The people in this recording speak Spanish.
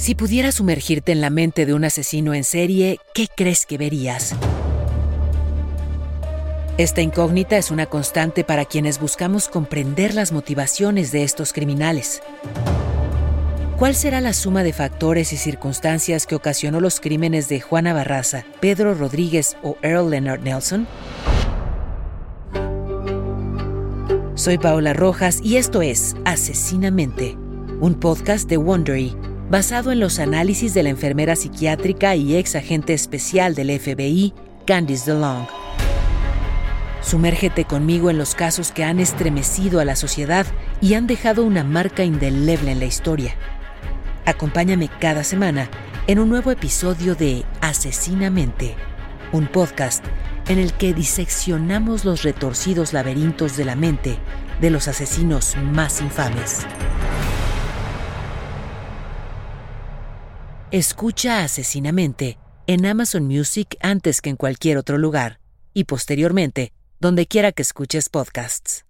Si pudieras sumergirte en la mente de un asesino en serie, ¿qué crees que verías? Esta incógnita es una constante para quienes buscamos comprender las motivaciones de estos criminales. ¿Cuál será la suma de factores y circunstancias que ocasionó los crímenes de Juana Barraza, Pedro Rodríguez o Earl Leonard Nelson? Soy Paola Rojas y esto es Asesinamente, un podcast de Wondery basado en los análisis de la enfermera psiquiátrica y ex agente especial del FBI, Candice DeLong. Sumérgete conmigo en los casos que han estremecido a la sociedad y han dejado una marca indeleble en la historia. Acompáñame cada semana en un nuevo episodio de Asesinamente, un podcast en el que diseccionamos los retorcidos laberintos de la mente de los asesinos más infames. Escucha Asesinamente en Amazon Music antes que en cualquier otro lugar y posteriormente donde quiera que escuches podcasts.